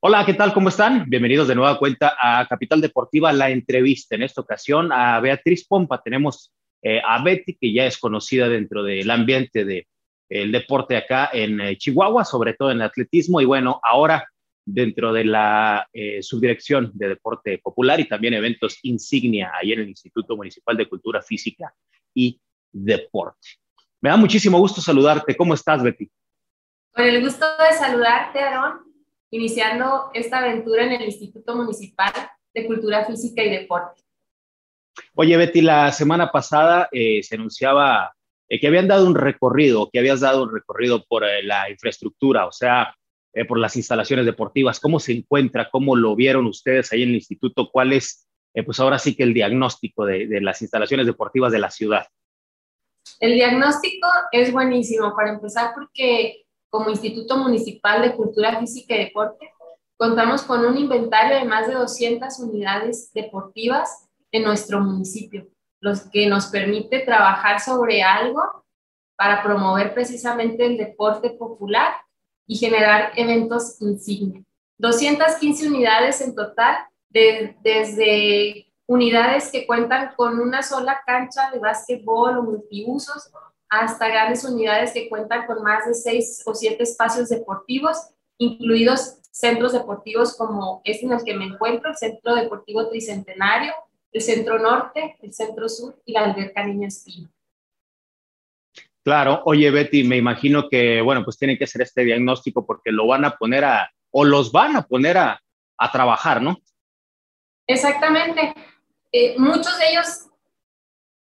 Hola, ¿qué tal? ¿Cómo están? Bienvenidos de nueva cuenta a Capital Deportiva, la entrevista. En esta ocasión a Beatriz Pompa. Tenemos eh, a Betty, que ya es conocida dentro del ambiente del el deporte acá en eh, Chihuahua, sobre todo en atletismo. Y bueno, ahora dentro de la eh, subdirección de deporte popular y también eventos insignia ahí en el Instituto Municipal de Cultura Física y Deporte. Me da muchísimo gusto saludarte. ¿Cómo estás, Betty? Con el gusto de saludarte, Aarón iniciando esta aventura en el Instituto Municipal de Cultura Física y Deporte. Oye, Betty, la semana pasada eh, se anunciaba eh, que habían dado un recorrido, que habías dado un recorrido por eh, la infraestructura, o sea, por las instalaciones deportivas. ¿Cómo se encuentra? ¿Cómo lo vieron ustedes ahí en el instituto? ¿Cuál es, pues ahora sí que el diagnóstico de, de las instalaciones deportivas de la ciudad? El diagnóstico es buenísimo, para empezar, porque como Instituto Municipal de Cultura Física y Deporte, contamos con un inventario de más de 200 unidades deportivas en nuestro municipio, los que nos permite trabajar sobre algo para promover precisamente el deporte popular y generar eventos insignia. 215 unidades en total, desde unidades que cuentan con una sola cancha de básquetbol o multiusos hasta grandes unidades que cuentan con más de seis o siete espacios deportivos, incluidos centros deportivos como este en el que me encuentro, el Centro Deportivo Tricentenario, el Centro Norte, el Centro Sur y la Alberca Niña Espino. Claro, oye Betty, me imagino que, bueno, pues tienen que hacer este diagnóstico porque lo van a poner a, o los van a poner a, a trabajar, ¿no? Exactamente. Eh, muchos de ellos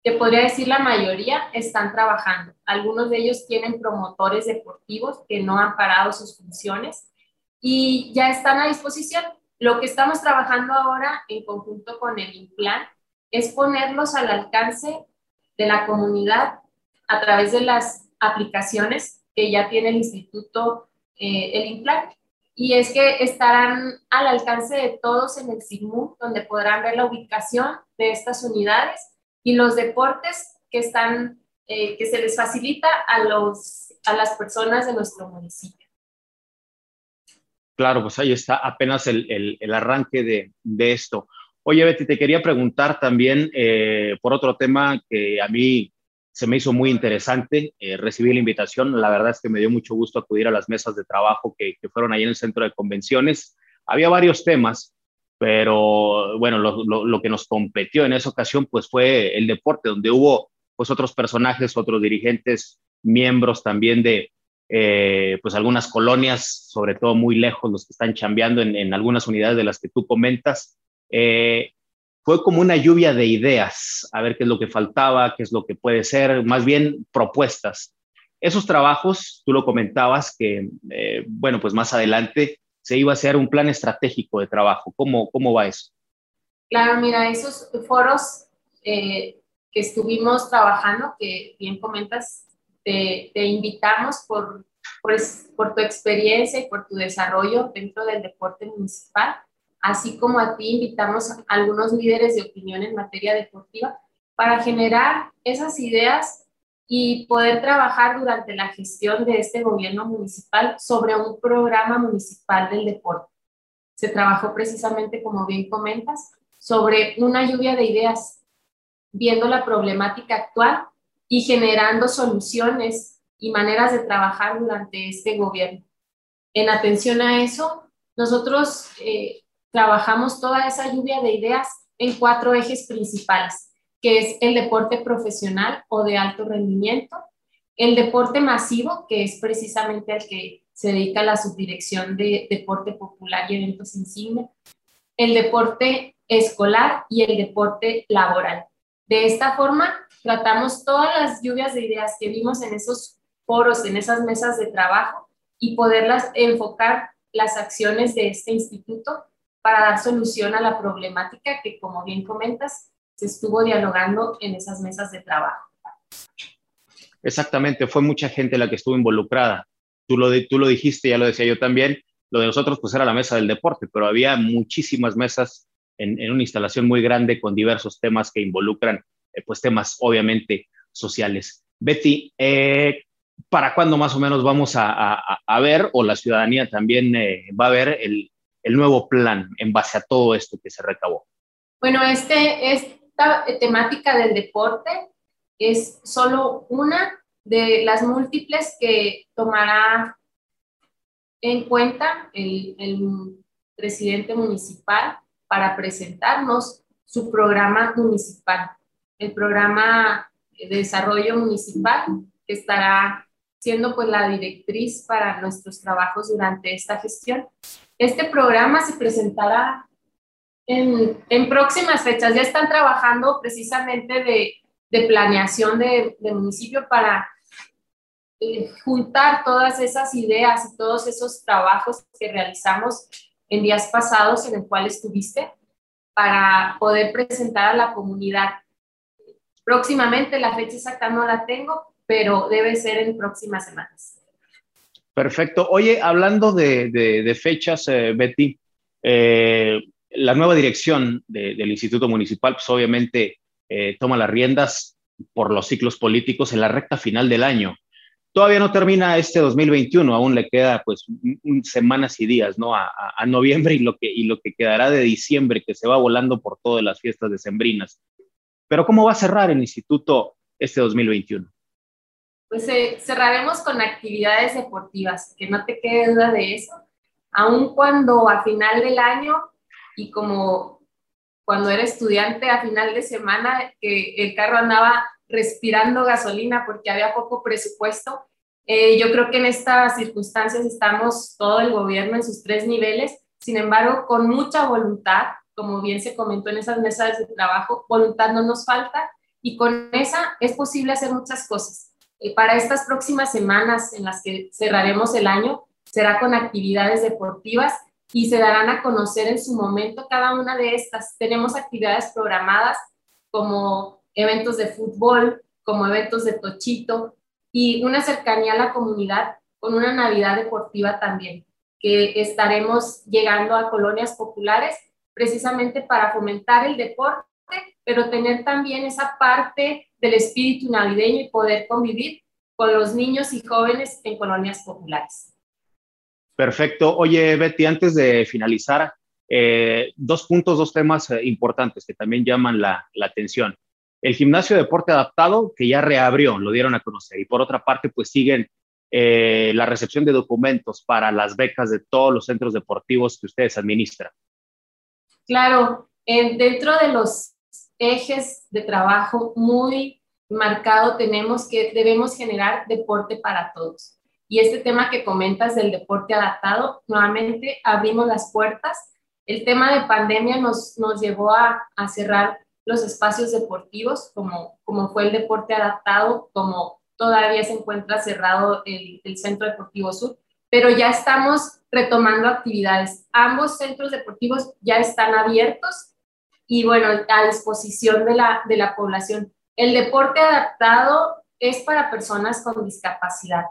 que podría decir la mayoría están trabajando. Algunos de ellos tienen promotores deportivos que no han parado sus funciones y ya están a disposición. Lo que estamos trabajando ahora en conjunto con el INPLAN es ponerlos al alcance de la comunidad a través de las aplicaciones que ya tiene el Instituto, eh, el INPLAN. Y es que estarán al alcance de todos en el SIGMU, donde podrán ver la ubicación de estas unidades y los deportes que están, eh, que se les facilita a, los, a las personas de nuestro municipio. Claro, pues ahí está apenas el, el, arranque de, de, esto. Oye, Betty, te quería preguntar también eh, por otro tema que a mí se me hizo muy interesante. Eh, recibí la invitación, la verdad es que me dio mucho gusto acudir a las mesas de trabajo que, que fueron ahí en el centro de convenciones. Había varios temas, pero bueno, lo, lo, lo, que nos competió en esa ocasión pues fue el deporte, donde hubo pues otros personajes, otros dirigentes, miembros también de eh, pues algunas colonias, sobre todo muy lejos, los que están chambeando en, algunas unidades de las que tú comentas. Eh, fue como una lluvia de ideas, a ver qué es lo que faltaba, qué es lo que puede ser, más bien propuestas. Esos trabajos, tú lo comentabas, que eh, bueno, pues más adelante se iba a hacer un plan estratégico de trabajo. ¿Cómo, cómo va eso? Claro, mira, esos foros que estuvimos trabajando, que bien comentas, te, te invitamos por, por, por, tu experiencia y por tu desarrollo dentro del deporte municipal, así como a ti invitamos a algunos líderes de opinión en materia deportiva para generar esas ideas y poder trabajar durante la gestión de este gobierno municipal sobre un programa municipal del deporte. Se trabajó precisamente, como bien comentas, sobre una lluvia de ideas, viendo la problemática actual y generando soluciones y maneras de trabajar durante este gobierno. En atención a eso, nosotros eh, trabajamos toda esa lluvia de ideas en cuatro ejes principales que es el deporte profesional o de alto rendimiento, el deporte masivo, que es precisamente al que se dedica la subdirección de deporte popular y eventos insignia, el deporte escolar y el deporte laboral. De esta forma, tratamos todas las lluvias de ideas que vimos en esos foros, en esas mesas de trabajo y poderlas enfocar las acciones de este instituto para dar solución a la problemática que, como bien comentas, se estuvo dialogando en esas mesas de trabajo. Exactamente, fue mucha gente la que estuvo involucrada. Tú lo, tú lo dijiste, ya lo decía yo también, lo de nosotros pues era la mesa del deporte, pero había muchísimas mesas en, una instalación muy grande con diversos temas que involucran eh, pues temas obviamente sociales. Betty, eh, ¿para cuándo más o menos vamos a, ver o la ciudadanía también eh, va a ver el, el, nuevo plan en base a todo esto que se recabó? Bueno, este, esta temática del deporte es solo una de las múltiples que tomará en cuenta el, el presidente municipal para presentarnos su programa municipal, el programa de desarrollo municipal que estará siendo pues la directriz para nuestros trabajos durante esta gestión. Este programa se presentará en, en próximas fechas. Ya están trabajando precisamente de, de planeación de, de municipio para eh, juntar todas esas ideas y todos esos trabajos que realizamos en días pasados en el cual estuviste para poder presentar a la comunidad. Próximamente, la fecha exacta no la tengo, pero debe ser en próximas semanas. Perfecto. Oye, hablando de, de, fechas, eh, Betty, eh, la nueva dirección del Instituto Municipal, pues obviamente toma las riendas por los ciclos políticos en la recta final del año. Todavía no termina este 2021, aún le queda pues semanas y días, ¿no? A, noviembre y lo, que, y lo que quedará de diciembre, que se va volando por todas las fiestas decembrinas. Pero ¿cómo va a cerrar el instituto este 2021? Pues eh, cerraremos con actividades deportivas, que no te quede duda de eso, aun cuando a final del año y como cuando era estudiante a final de semana, que el carro andaba respirando gasolina porque había poco presupuesto. Eh, yo creo que en estas circunstancias estamos todo el gobierno en sus tres niveles, sin embargo, con mucha voluntad, como bien se comentó en esas mesas de trabajo, voluntad no nos falta y con esa es posible hacer muchas cosas. Eh, para estas próximas semanas en las que cerraremos el año, será con actividades deportivas y se darán a conocer en su momento cada una de estas. Tenemos actividades programadas como eventos de fútbol, como eventos de tochito y una cercanía a la comunidad con una Navidad deportiva también, que estaremos llegando a colonias populares precisamente para fomentar el deporte, pero tener también esa parte del espíritu navideño y poder convivir con los niños y jóvenes en colonias populares. Perfecto. Oye, Betty, antes de finalizar, eh, dos puntos, dos temas eh, importantes que también llaman la, la atención el gimnasio de deporte adaptado, que ya reabrió, lo dieron a conocer. Y por otra parte, pues siguen eh, la recepción de documentos para las becas de todos los centros deportivos que ustedes administran. Claro, dentro de los ejes de trabajo muy marcado tenemos que debemos generar deporte para todos. Y este tema que comentas del deporte adaptado, nuevamente abrimos las puertas. El tema de pandemia nos, nos llevó a, a cerrar los espacios deportivos, como, como fue el deporte adaptado, como todavía se encuentra cerrado el, el Centro Deportivo Sur, pero ya estamos retomando actividades. Ambos centros deportivos ya están abiertos y bueno, a disposición de la, de la población. El deporte adaptado es para personas con discapacidad,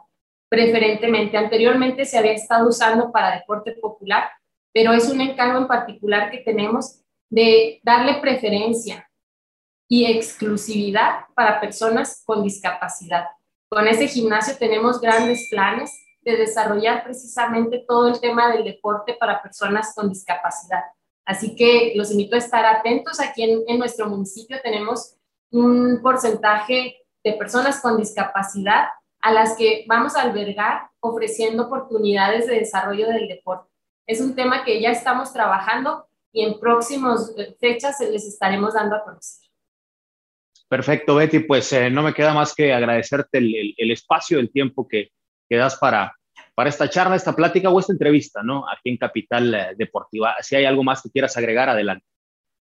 preferentemente. Anteriormente se había estado usando para deporte popular, pero es un encargo en particular que tenemos de darle preferencia y exclusividad para personas con discapacidad. Con ese gimnasio tenemos grandes planes de desarrollar precisamente todo el tema del deporte para personas con discapacidad. Así que los invito a estar atentos. Aquí en, en nuestro municipio tenemos un porcentaje de personas con discapacidad a las que vamos a albergar ofreciendo oportunidades de desarrollo del deporte. Es un tema que ya estamos trabajando y en próximas fechas les estaremos dando a conocer. Perfecto, Betty. Pues eh, no me queda más que agradecerte el, espacio, el tiempo que, que, das para, para esta charla, esta plática o esta entrevista, ¿no? Aquí en Capital eh, Deportiva. Si hay algo más que quieras agregar, adelante.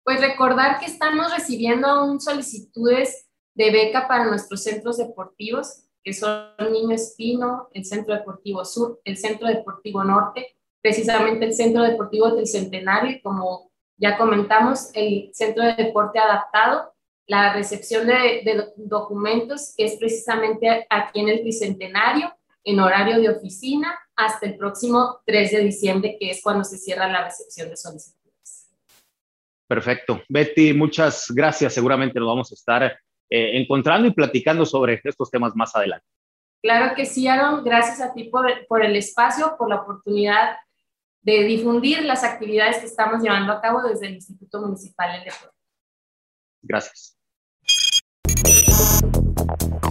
Pues recordar que estamos recibiendo un solicitudes de beca para nuestros centros deportivos, que son Niño Espino, el Centro Deportivo Sur, el Centro Deportivo Norte, precisamente el Centro Deportivo del Centenario, como ya comentamos, el Centro de Deporte Adaptado. La recepción de, documentos, es precisamente aquí en el Bicentenario, en horario de oficina, hasta el próximo 3 de diciembre, que es cuando se cierra la recepción de solicitudes. Perfecto. Betty, muchas gracias. Seguramente nos vamos a estar eh, encontrando y platicando sobre estos temas más adelante. Claro que sí, Aaron. Gracias a ti por, por el espacio, por la oportunidad de difundir las actividades que estamos llevando a cabo desde el Instituto Municipal del Deporte. Gracias. あ!